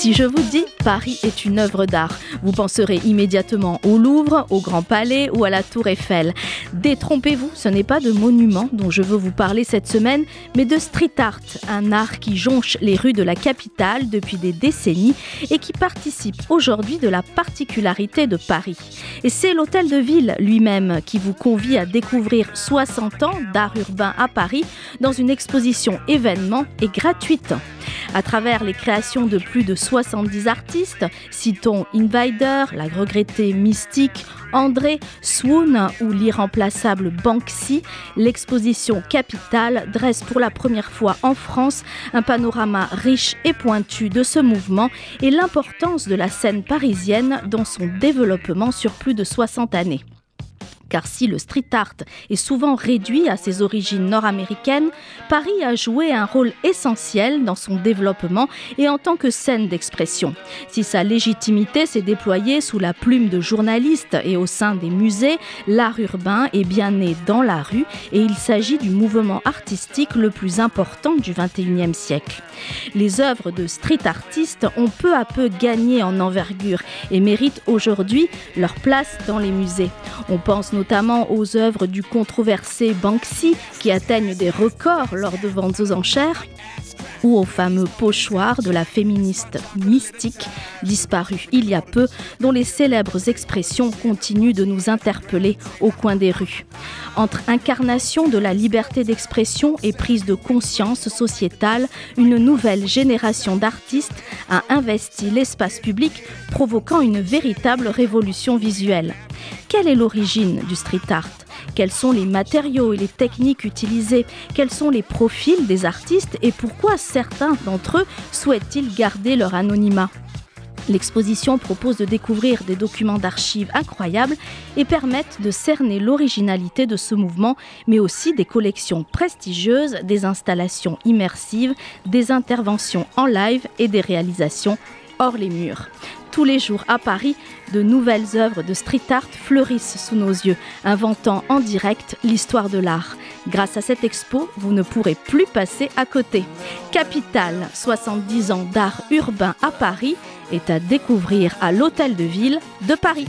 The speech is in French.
Si je vous dis Paris est une œuvre d'art, vous penserez immédiatement au Louvre, au Grand Palais ou à la Tour Eiffel. Détrompez-vous, ce n'est pas de monument dont je veux vous parler cette semaine, mais de street art, un art qui jonche les rues de la capitale depuis des décennies et qui participe aujourd'hui de la particularité de Paris. Et c'est l'Hôtel de Ville lui-même qui vous convie à découvrir 60 ans d'art urbain à Paris dans une exposition événement et gratuite. À travers les créations de plus de 70 artistes, citons Invader, la regrettée Mystique, André, Swoon ou l'irremplaçable Banksy, l'exposition Capitale dresse pour la première fois en France un panorama riche et pointu de ce mouvement et l'importance de la scène parisienne dans son développement sur plus de 60 années car si le street art est souvent réduit à ses origines nord-américaines, Paris a joué un rôle essentiel dans son développement et en tant que scène d'expression. Si sa légitimité s'est déployée sous la plume de journalistes et au sein des musées, l'art urbain est bien né dans la rue et il s'agit du mouvement artistique le plus important du XXIe siècle. Les œuvres de street artistes ont peu à peu gagné en envergure et méritent aujourd'hui leur place dans les musées. On pense notamment aux œuvres du controversé Banksy qui atteignent des records lors de ventes aux enchères ou au fameux pochoir de la féministe mystique disparue il y a peu, dont les célèbres expressions continuent de nous interpeller au coin des rues. Entre incarnation de la liberté d'expression et prise de conscience sociétale, une nouvelle génération d'artistes a investi l'espace public, provoquant une véritable révolution visuelle. Quelle est l'origine du street art? Quels sont les matériaux et les techniques utilisés? Quels sont les profils des artistes Et pourquoi certains d'entre eux souhaitent-ils garder leur anonymat? L'exposition propose de découvrir des documents d'archives incroyables et permettent de cerner l'originalité de ce mouvement, mais aussi des collections prestigieuses, des installations immersives, des interventions en live et des réalisations hors les murs. Tous les jours à Paris, de nouvelles œuvres de street art fleurissent sous nos yeux, inventant en direct l'histoire de l'art. Grâce à cette expo, vous ne pourrez plus passer à côté. Capitale, 70 ans d'art urbain à Paris, est à découvrir à l'Hôtel de Ville de Paris.